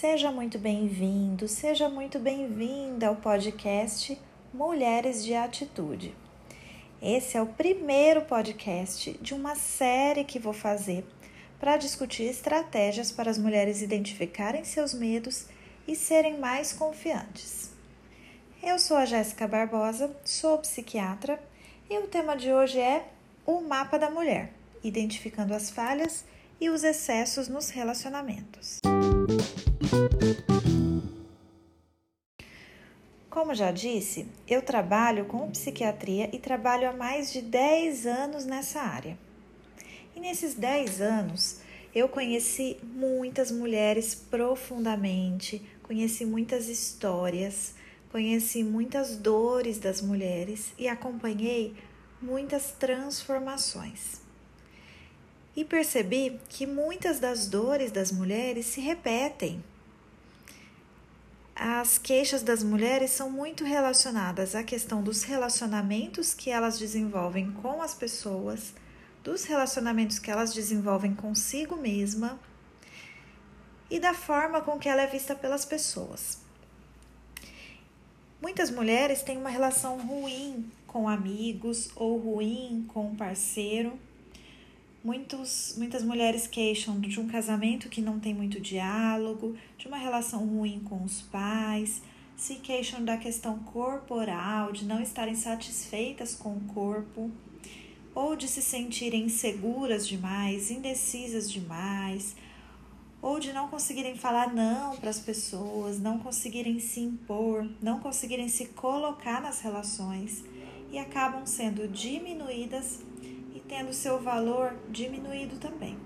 Seja muito bem-vindo, seja muito bem-vinda ao podcast Mulheres de Atitude. Esse é o primeiro podcast de uma série que vou fazer para discutir estratégias para as mulheres identificarem seus medos e serem mais confiantes. Eu sou a Jéssica Barbosa, sou psiquiatra e o tema de hoje é o mapa da mulher, identificando as falhas e os excessos nos relacionamentos. Como já disse, eu trabalho com psiquiatria e trabalho há mais de 10 anos nessa área. E nesses 10 anos, eu conheci muitas mulheres profundamente, conheci muitas histórias, conheci muitas dores das mulheres e acompanhei muitas transformações. E percebi que muitas das dores das mulheres se repetem. As queixas das mulheres são muito relacionadas à questão dos relacionamentos que elas desenvolvem com as pessoas, dos relacionamentos que elas desenvolvem consigo mesma e da forma com que ela é vista pelas pessoas. Muitas mulheres têm uma relação ruim com amigos ou ruim com um parceiro. Muitos, muitas mulheres queixam de um casamento que não tem muito diálogo, de uma relação ruim com os pais, se queixam da questão corporal, de não estarem satisfeitas com o corpo, ou de se sentirem inseguras demais, indecisas demais, ou de não conseguirem falar não para as pessoas, não conseguirem se impor, não conseguirem se colocar nas relações e acabam sendo diminuídas tendo seu valor diminuído também.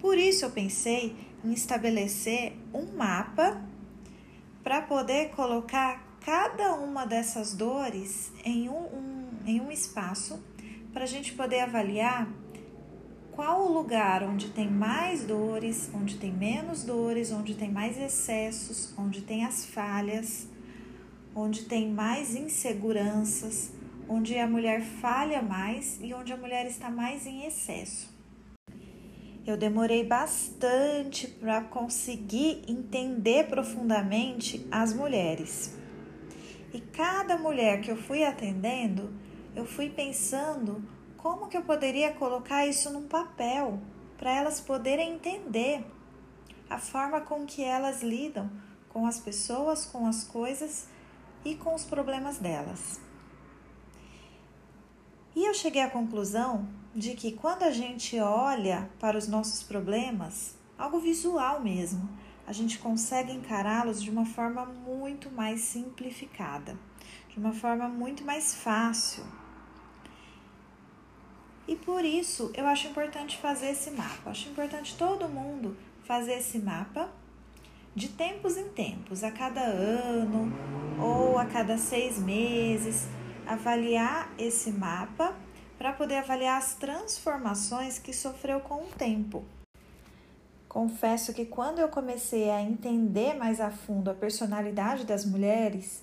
Por isso eu pensei em estabelecer um mapa para poder colocar cada uma dessas dores em um, um em um espaço para a gente poder avaliar qual o lugar onde tem mais dores, onde tem menos dores, onde tem mais excessos, onde tem as falhas, onde tem mais inseguranças, onde a mulher falha mais e onde a mulher está mais em excesso. Eu demorei bastante para conseguir entender profundamente as mulheres. E cada mulher que eu fui atendendo, eu fui pensando como que eu poderia colocar isso num papel para elas poderem entender a forma com que elas lidam com as pessoas, com as coisas e com os problemas delas. E eu cheguei à conclusão de que quando a gente olha para os nossos problemas, algo visual mesmo, a gente consegue encará-los de uma forma muito mais simplificada, de uma forma muito mais fácil. E por isso eu acho importante fazer esse mapa. Acho importante todo mundo fazer esse mapa de tempos em tempos, a cada ano ou a cada seis meses, avaliar esse mapa para poder avaliar as transformações que sofreu com o tempo. Confesso que quando eu comecei a entender mais a fundo a personalidade das mulheres,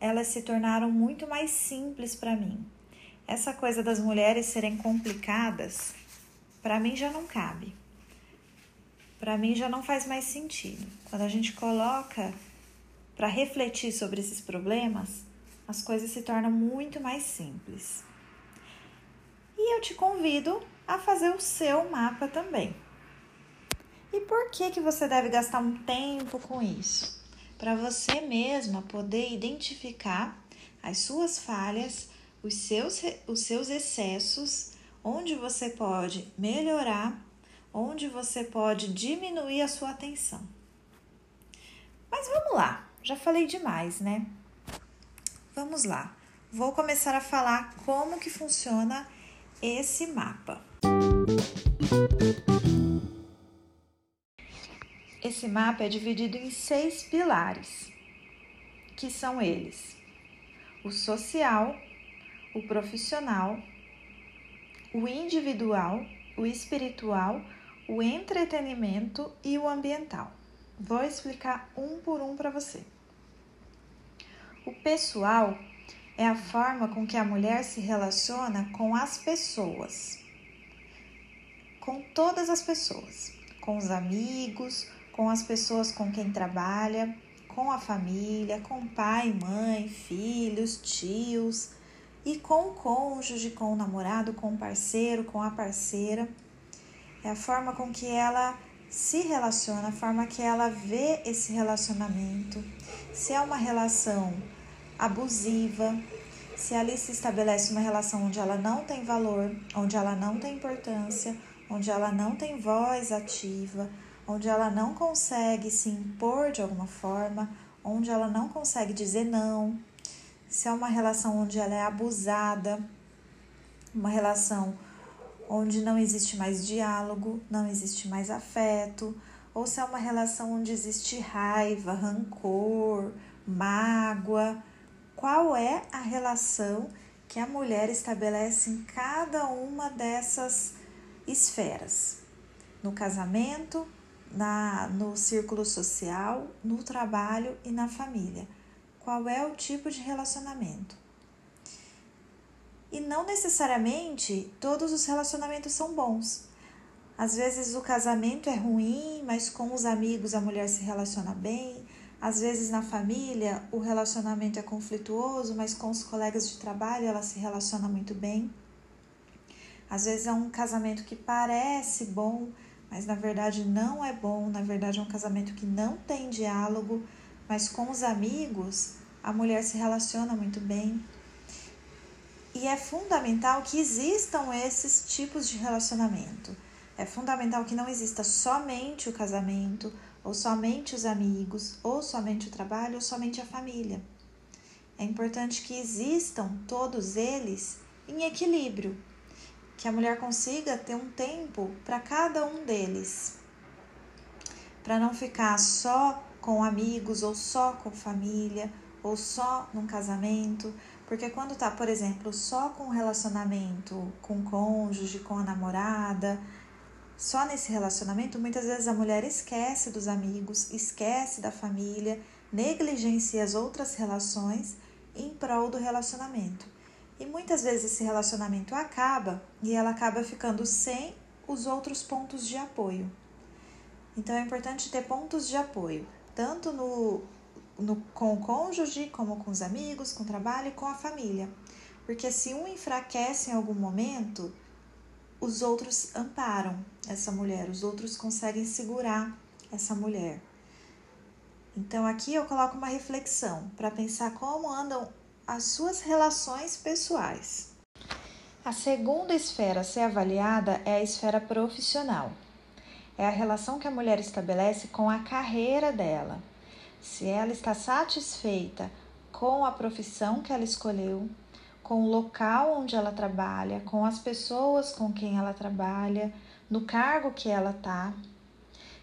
elas se tornaram muito mais simples para mim essa coisa das mulheres serem complicadas, para mim já não cabe. Para mim já não faz mais sentido. Quando a gente coloca para refletir sobre esses problemas, as coisas se tornam muito mais simples. E eu te convido a fazer o seu mapa também. E por que que você deve gastar um tempo com isso? Para você mesma poder identificar as suas falhas os seus, os seus excessos, onde você pode melhorar, onde você pode diminuir a sua atenção. Mas vamos lá, já falei demais, né? Vamos lá. Vou começar a falar como que funciona esse mapa. Esse mapa é dividido em seis pilares, que são eles: o social, o profissional, o individual, o espiritual, o entretenimento e o ambiental. Vou explicar um por um para você. O pessoal é a forma com que a mulher se relaciona com as pessoas, com todas as pessoas, com os amigos, com as pessoas com quem trabalha, com a família, com pai, mãe, filhos, tios e com o cônjuge, com o namorado, com o parceiro, com a parceira. É a forma com que ela se relaciona, a forma que ela vê esse relacionamento. Se é uma relação abusiva, se ali se estabelece uma relação onde ela não tem valor, onde ela não tem importância, onde ela não tem voz ativa, onde ela não consegue se impor de alguma forma, onde ela não consegue dizer não, se é uma relação onde ela é abusada, uma relação onde não existe mais diálogo, não existe mais afeto, ou se é uma relação onde existe raiva, rancor, mágoa. Qual é a relação que a mulher estabelece em cada uma dessas esferas? No casamento, na, no círculo social, no trabalho e na família. Qual é o tipo de relacionamento? E não necessariamente todos os relacionamentos são bons. Às vezes o casamento é ruim, mas com os amigos a mulher se relaciona bem. Às vezes na família o relacionamento é conflituoso, mas com os colegas de trabalho ela se relaciona muito bem. Às vezes é um casamento que parece bom, mas na verdade não é bom, na verdade é um casamento que não tem diálogo, mas com os amigos a mulher se relaciona muito bem. E é fundamental que existam esses tipos de relacionamento. É fundamental que não exista somente o casamento, ou somente os amigos, ou somente o trabalho, ou somente a família. É importante que existam todos eles em equilíbrio, que a mulher consiga ter um tempo para cada um deles, para não ficar só com amigos ou só com família ou só num casamento, porque quando tá, por exemplo, só com relacionamento com o cônjuge, com a namorada, só nesse relacionamento, muitas vezes a mulher esquece dos amigos, esquece da família, negligencia as outras relações em prol do relacionamento. E muitas vezes esse relacionamento acaba e ela acaba ficando sem os outros pontos de apoio. Então é importante ter pontos de apoio, tanto no no, com o cônjuge, como com os amigos, com o trabalho e com a família. Porque se um enfraquece em algum momento, os outros amparam essa mulher, os outros conseguem segurar essa mulher. Então aqui eu coloco uma reflexão para pensar como andam as suas relações pessoais. A segunda esfera a ser avaliada é a esfera profissional. É a relação que a mulher estabelece com a carreira dela se ela está satisfeita com a profissão que ela escolheu, com o local onde ela trabalha, com as pessoas com quem ela trabalha, no cargo que ela está.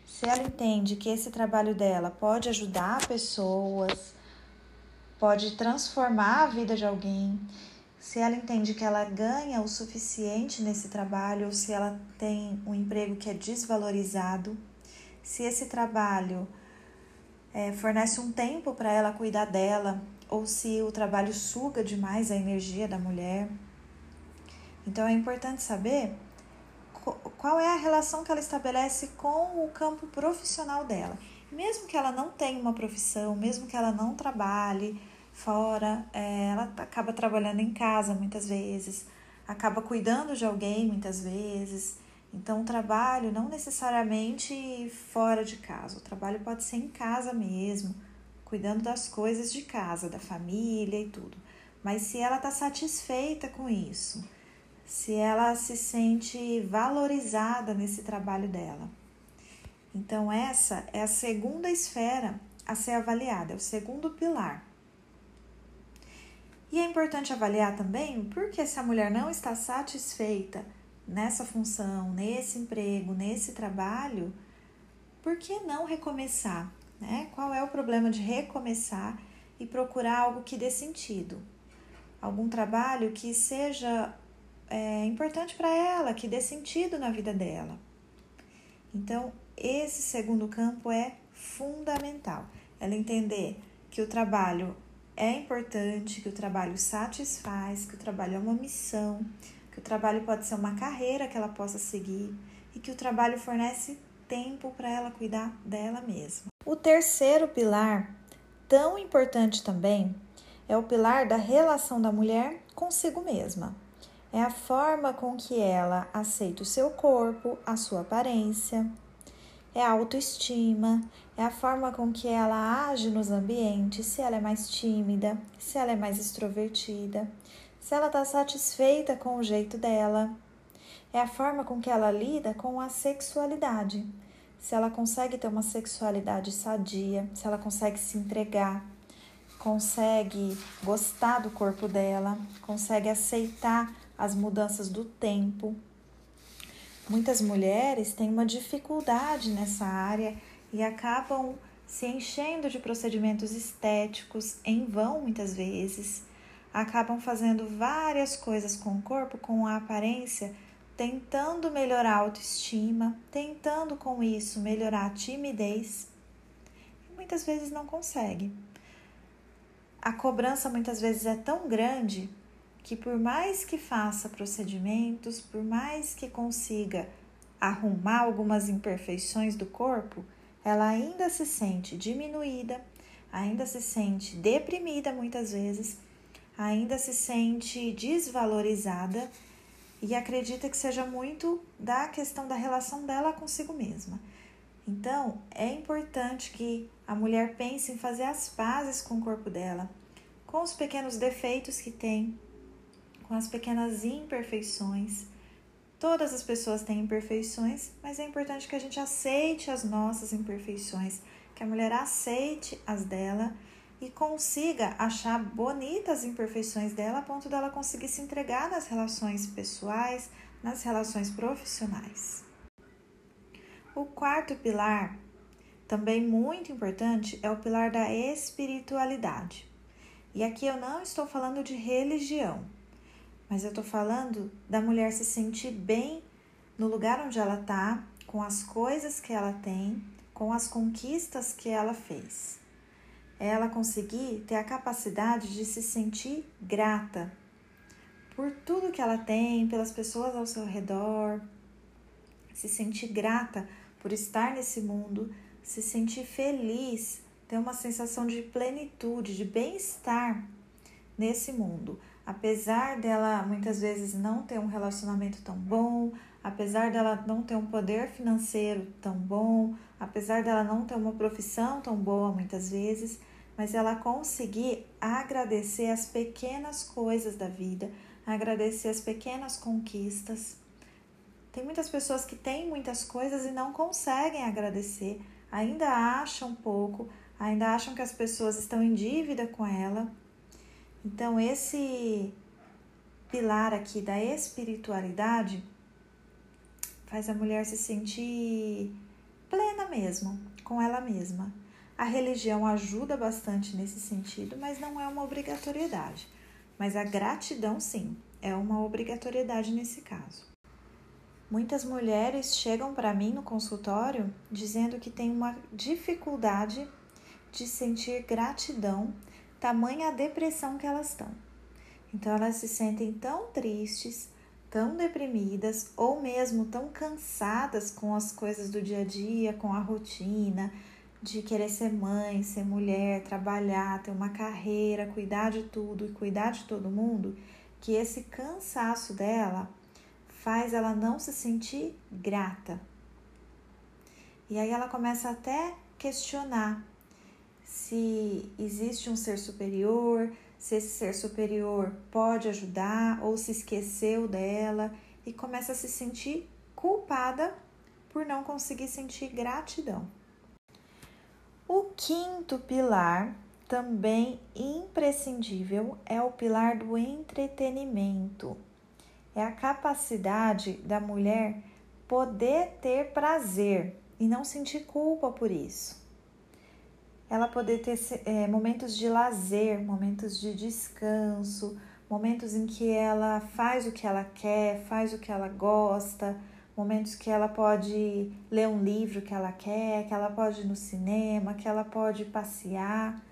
Se ela entende que esse trabalho dela pode ajudar pessoas, pode transformar a vida de alguém, se ela entende que ela ganha o suficiente nesse trabalho, ou se ela tem um emprego que é desvalorizado, se esse trabalho é, fornece um tempo para ela cuidar dela, ou se o trabalho suga demais a energia da mulher. Então é importante saber qual é a relação que ela estabelece com o campo profissional dela. Mesmo que ela não tenha uma profissão, mesmo que ela não trabalhe fora, é, ela acaba trabalhando em casa muitas vezes, acaba cuidando de alguém muitas vezes, então, o trabalho não necessariamente fora de casa, o trabalho pode ser em casa mesmo, cuidando das coisas de casa, da família e tudo. Mas se ela está satisfeita com isso, se ela se sente valorizada nesse trabalho dela. Então, essa é a segunda esfera a ser avaliada, é o segundo pilar. E é importante avaliar também porque se a mulher não está satisfeita nessa função, nesse emprego, nesse trabalho, por que não recomeçar? Né? Qual é o problema de recomeçar e procurar algo que dê sentido? Algum trabalho que seja é, importante para ela, que dê sentido na vida dela. Então, esse segundo campo é fundamental. Ela entender que o trabalho é importante, que o trabalho satisfaz, que o trabalho é uma missão, que o trabalho pode ser uma carreira que ela possa seguir e que o trabalho fornece tempo para ela cuidar dela mesma. O terceiro pilar, tão importante também, é o pilar da relação da mulher consigo mesma. É a forma com que ela aceita o seu corpo, a sua aparência, é a autoestima, é a forma com que ela age nos ambientes, se ela é mais tímida, se ela é mais extrovertida, se ela está satisfeita com o jeito dela. É a forma com que ela lida com a sexualidade. Se ela consegue ter uma sexualidade sadia, se ela consegue se entregar, consegue gostar do corpo dela, consegue aceitar as mudanças do tempo. Muitas mulheres têm uma dificuldade nessa área e acabam se enchendo de procedimentos estéticos em vão muitas vezes acabam fazendo várias coisas com o corpo, com a aparência, tentando melhorar a autoestima, tentando com isso melhorar a timidez e muitas vezes não consegue. A cobrança muitas vezes é tão grande que, por mais que faça procedimentos, por mais que consiga arrumar algumas imperfeições do corpo, ela ainda se sente diminuída, ainda se sente deprimida muitas vezes ainda se sente desvalorizada e acredita que seja muito da questão da relação dela consigo mesma. Então, é importante que a mulher pense em fazer as pazes com o corpo dela, com os pequenos defeitos que tem, com as pequenas imperfeições. Todas as pessoas têm imperfeições, mas é importante que a gente aceite as nossas imperfeições, que a mulher aceite as dela e consiga achar bonitas as imperfeições dela a ponto dela conseguir se entregar nas relações pessoais, nas relações profissionais. O quarto pilar, também muito importante, é o pilar da espiritualidade. E aqui eu não estou falando de religião, mas eu estou falando da mulher se sentir bem no lugar onde ela está, com as coisas que ela tem, com as conquistas que ela fez é ela conseguir ter a capacidade de se sentir grata por tudo que ela tem, pelas pessoas ao seu redor, se sentir grata por estar nesse mundo, se sentir feliz, ter uma sensação de plenitude, de bem-estar nesse mundo. Apesar dela muitas vezes não ter um relacionamento tão bom, apesar dela não ter um poder financeiro tão bom, apesar dela não ter uma profissão tão boa muitas vezes, mas ela conseguir agradecer as pequenas coisas da vida, agradecer as pequenas conquistas. Tem muitas pessoas que têm muitas coisas e não conseguem agradecer, ainda acham pouco, ainda acham que as pessoas estão em dívida com ela. Então, esse pilar aqui da espiritualidade faz a mulher se sentir plena mesmo, com ela mesma. A religião ajuda bastante nesse sentido, mas não é uma obrigatoriedade. Mas a gratidão, sim, é uma obrigatoriedade nesse caso. Muitas mulheres chegam para mim no consultório dizendo que tem uma dificuldade de sentir gratidão, tamanha a depressão que elas estão. Então elas se sentem tão tristes, tão deprimidas ou mesmo tão cansadas com as coisas do dia a dia, com a rotina, de querer ser mãe, ser mulher, trabalhar, ter uma carreira, cuidar de tudo e cuidar de todo mundo, que esse cansaço dela faz ela não se sentir grata. E aí ela começa até questionar se existe um ser superior, se esse ser superior pode ajudar ou se esqueceu dela e começa a se sentir culpada por não conseguir sentir gratidão. O quinto pilar, também imprescindível, é o pilar do entretenimento. É a capacidade da mulher poder ter prazer e não sentir culpa por isso. Ela poder ter é, momentos de lazer, momentos de descanso, momentos em que ela faz o que ela quer, faz o que ela gosta momentos que ela pode ler um livro que ela quer, que ela pode ir no cinema, que ela pode passear,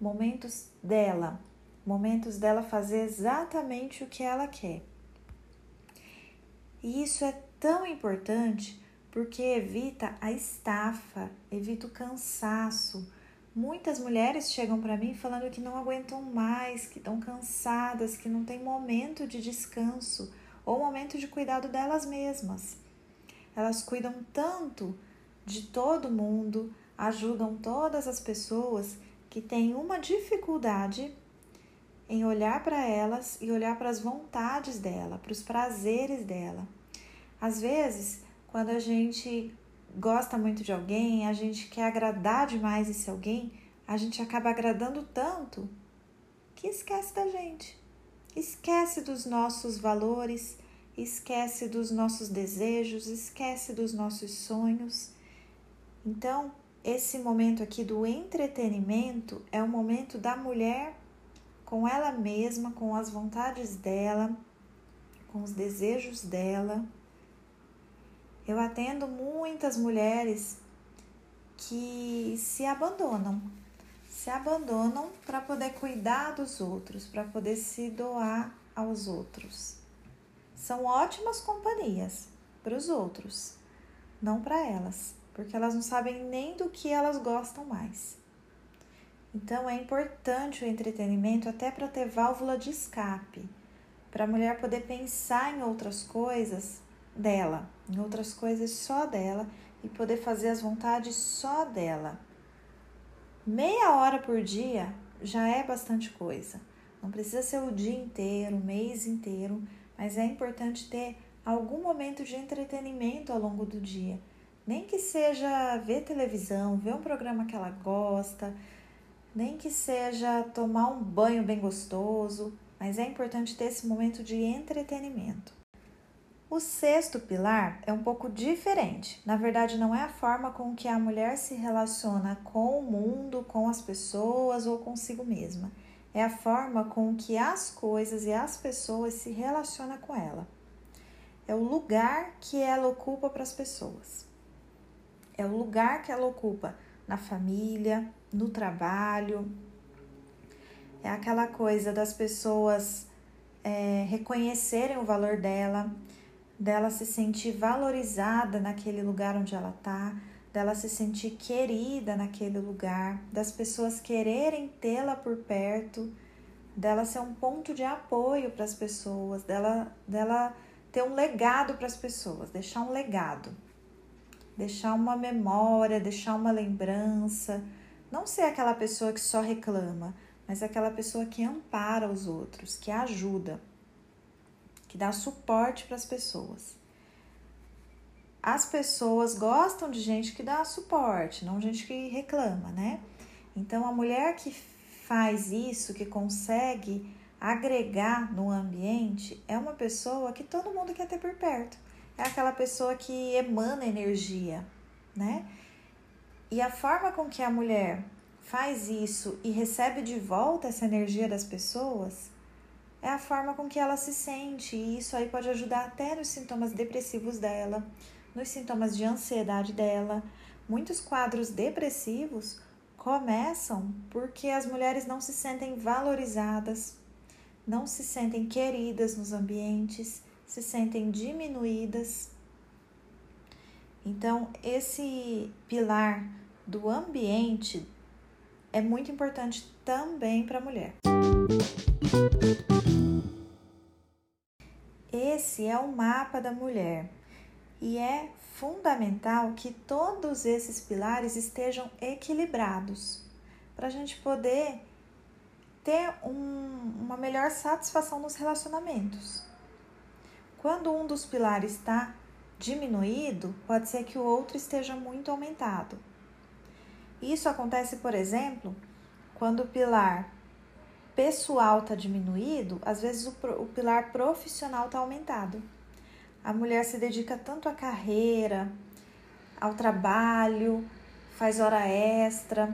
momentos dela, momentos dela fazer exatamente o que ela quer. E isso é tão importante porque evita a estafa, evita o cansaço. Muitas mulheres chegam para mim falando que não aguentam mais, que estão cansadas, que não tem momento de descanso ou momento de cuidado delas mesmas. Elas cuidam tanto de todo mundo, ajudam todas as pessoas que têm uma dificuldade em olhar para elas e olhar para as vontades dela, para os prazeres dela. Às vezes, quando a gente gosta muito de alguém, a gente quer agradar demais esse alguém, a gente acaba agradando tanto que esquece da gente. Esquece dos nossos valores, esquece dos nossos desejos, esquece dos nossos sonhos. Então, esse momento aqui do entretenimento é o momento da mulher com ela mesma, com as vontades dela, com os desejos dela. Eu atendo muitas mulheres que se abandonam, se abandonam para poder cuidar dos outros, para poder se doar aos outros. São ótimas companhias para os outros, não para elas, porque elas não sabem nem do que elas gostam mais. Então é importante o entretenimento até para ter válvula de escape, para a mulher poder pensar em outras coisas dela, em outras coisas só dela e poder fazer as vontades só dela. Meia hora por dia já é bastante coisa. Não precisa ser o dia inteiro, o mês inteiro, mas é importante ter algum momento de entretenimento ao longo do dia. Nem que seja ver televisão, ver um programa que ela gosta, nem que seja tomar um banho bem gostoso, mas é importante ter esse momento de entretenimento. O sexto pilar é um pouco diferente. Na verdade, não é a forma com que a mulher se relaciona com o mundo, com as pessoas ou consigo mesma. É a forma com que as coisas e as pessoas se relacionam com ela. É o lugar que ela ocupa para as pessoas. É o lugar que ela ocupa na família, no trabalho. É aquela coisa das pessoas é, reconhecerem o valor dela, dela se sentir valorizada naquele lugar onde ela está, dela se sentir querida naquele lugar, das pessoas quererem tê-la por perto, dela ser um ponto de apoio para as pessoas, dela, dela ter um legado para as pessoas, deixar um legado, deixar uma memória, deixar uma lembrança não ser aquela pessoa que só reclama, mas aquela pessoa que ampara os outros, que ajuda, que dá suporte para as pessoas. As pessoas gostam de gente que dá suporte, não gente que reclama, né? Então a mulher que faz isso, que consegue agregar no ambiente, é uma pessoa que todo mundo quer ter por perto. É aquela pessoa que emana energia, né? E a forma com que a mulher faz isso e recebe de volta essa energia das pessoas é a forma com que ela se sente. E isso aí pode ajudar até nos sintomas depressivos dela, nos sintomas de ansiedade dela. Muitos quadros depressivos começam porque as mulheres não se sentem valorizadas, não se sentem queridas nos ambientes, se sentem diminuídas então, esse pilar do ambiente é muito importante também para a mulher. Esse é o mapa da mulher e é fundamental que todos esses pilares estejam equilibrados para a gente poder ter um, uma melhor satisfação nos relacionamentos. Quando um dos pilares está diminuído, pode ser que o outro esteja muito aumentado. Isso acontece, por exemplo, quando o pilar pessoal está diminuído, às vezes o, o pilar profissional está aumentado. A mulher se dedica tanto à carreira, ao trabalho, faz hora extra,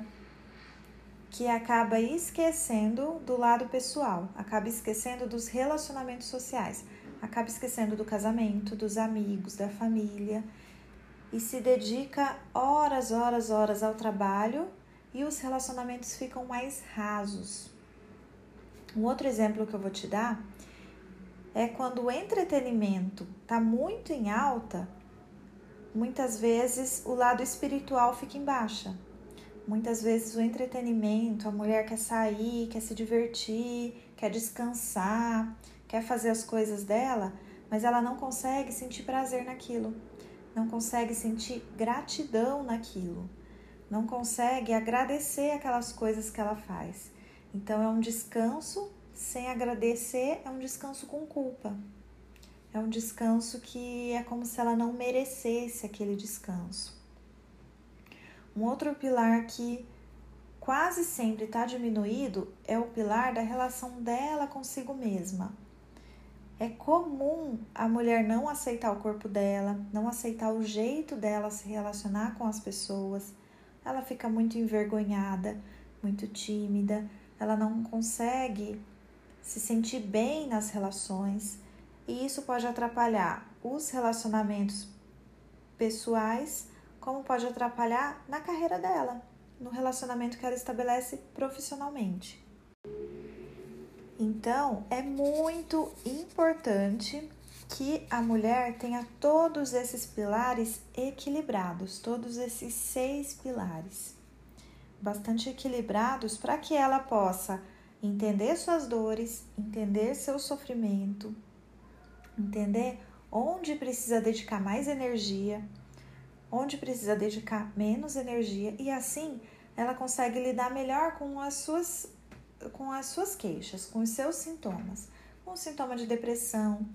que acaba esquecendo do lado pessoal, acaba esquecendo dos relacionamentos sociais acaba esquecendo do casamento, dos amigos, da família e se dedica horas, horas, horas ao trabalho e os relacionamentos ficam mais rasos. Um outro exemplo que eu vou te dar é quando o entretenimento está muito em alta, muitas vezes o lado espiritual fica em baixa. Muitas vezes o entretenimento, a mulher quer sair, quer se divertir, quer descansar, quer fazer as coisas dela, mas ela não consegue sentir prazer naquilo, não consegue sentir gratidão naquilo, não consegue agradecer aquelas coisas que ela faz. Então é um descanso sem agradecer, é um descanso com culpa. É um descanso que é como se ela não merecesse aquele descanso. Um outro pilar que quase sempre está diminuído é o pilar da relação dela consigo mesma. É comum a mulher não aceitar o corpo dela, não aceitar o jeito dela se relacionar com as pessoas. Ela fica muito envergonhada, muito tímida, ela não consegue se sentir bem nas relações, e isso pode atrapalhar os relacionamentos pessoais como pode atrapalhar na carreira dela, no relacionamento que ela estabelece profissionalmente. Então, é muito importante que a mulher tenha todos esses pilares equilibrados, todos esses seis pilares, bastante equilibrados para que ela possa entender suas dores, entender seu sofrimento, entender onde precisa dedicar mais energia onde precisa dedicar menos energia e assim ela consegue lidar melhor com as suas com as suas queixas, com os seus sintomas, com o sintoma de depressão,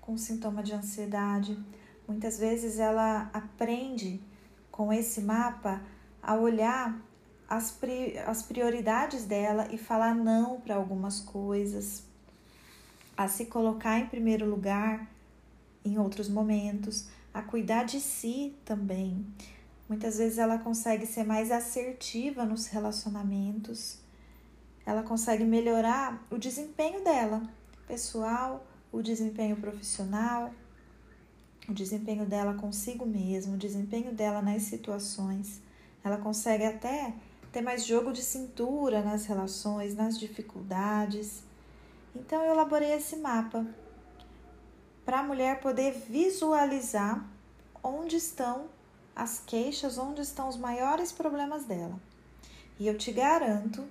com o sintoma de ansiedade. Muitas vezes ela aprende com esse mapa a olhar as, pri as prioridades dela e falar não para algumas coisas, a se colocar em primeiro lugar em outros momentos, a cuidar de si também. Muitas vezes ela consegue ser mais assertiva nos relacionamentos, ela consegue melhorar o desempenho dela, pessoal, o desempenho profissional, o desempenho dela consigo mesma, o desempenho dela nas situações. Ela consegue até ter mais jogo de cintura nas relações, nas dificuldades. Então eu elaborei esse mapa para a mulher poder visualizar onde estão as queixas, onde estão os maiores problemas dela. E eu te garanto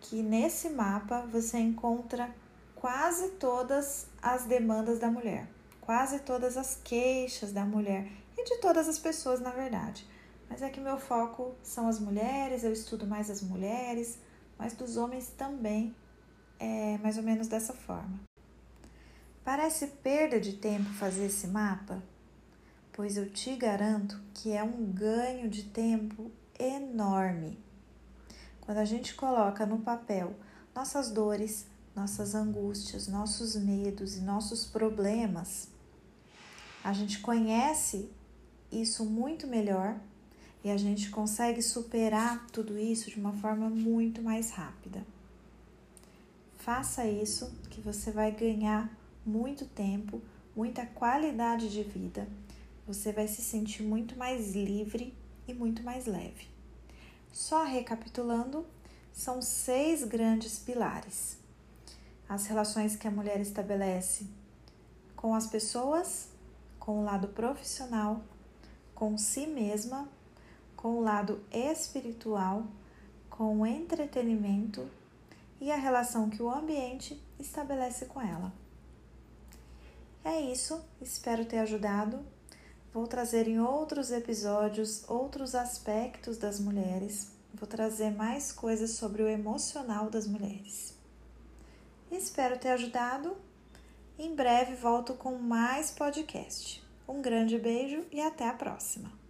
que nesse mapa você encontra quase todas as demandas da mulher, quase todas as queixas da mulher e de todas as pessoas, na verdade. Mas é que meu foco são as mulheres, eu estudo mais as mulheres, mas dos homens também é mais ou menos dessa forma. Parece perda de tempo fazer esse mapa? Pois eu te garanto que é um ganho de tempo enorme. Quando a gente coloca no papel nossas dores, nossas angústias, nossos medos e nossos problemas, a gente conhece isso muito melhor e a gente consegue superar tudo isso de uma forma muito mais rápida. Faça isso que você vai ganhar muito tempo, muita qualidade de vida, você vai se sentir muito mais livre e muito mais leve. Só recapitulando, são seis grandes pilares: as relações que a mulher estabelece com as pessoas, com o lado profissional, com si mesma, com o lado espiritual, com o entretenimento e a relação que o ambiente estabelece com ela. É isso, espero ter ajudado. Vou trazer em outros episódios outros aspectos das mulheres. Vou trazer mais coisas sobre o emocional das mulheres. Espero ter ajudado. Em breve volto com mais podcast. Um grande beijo e até a próxima!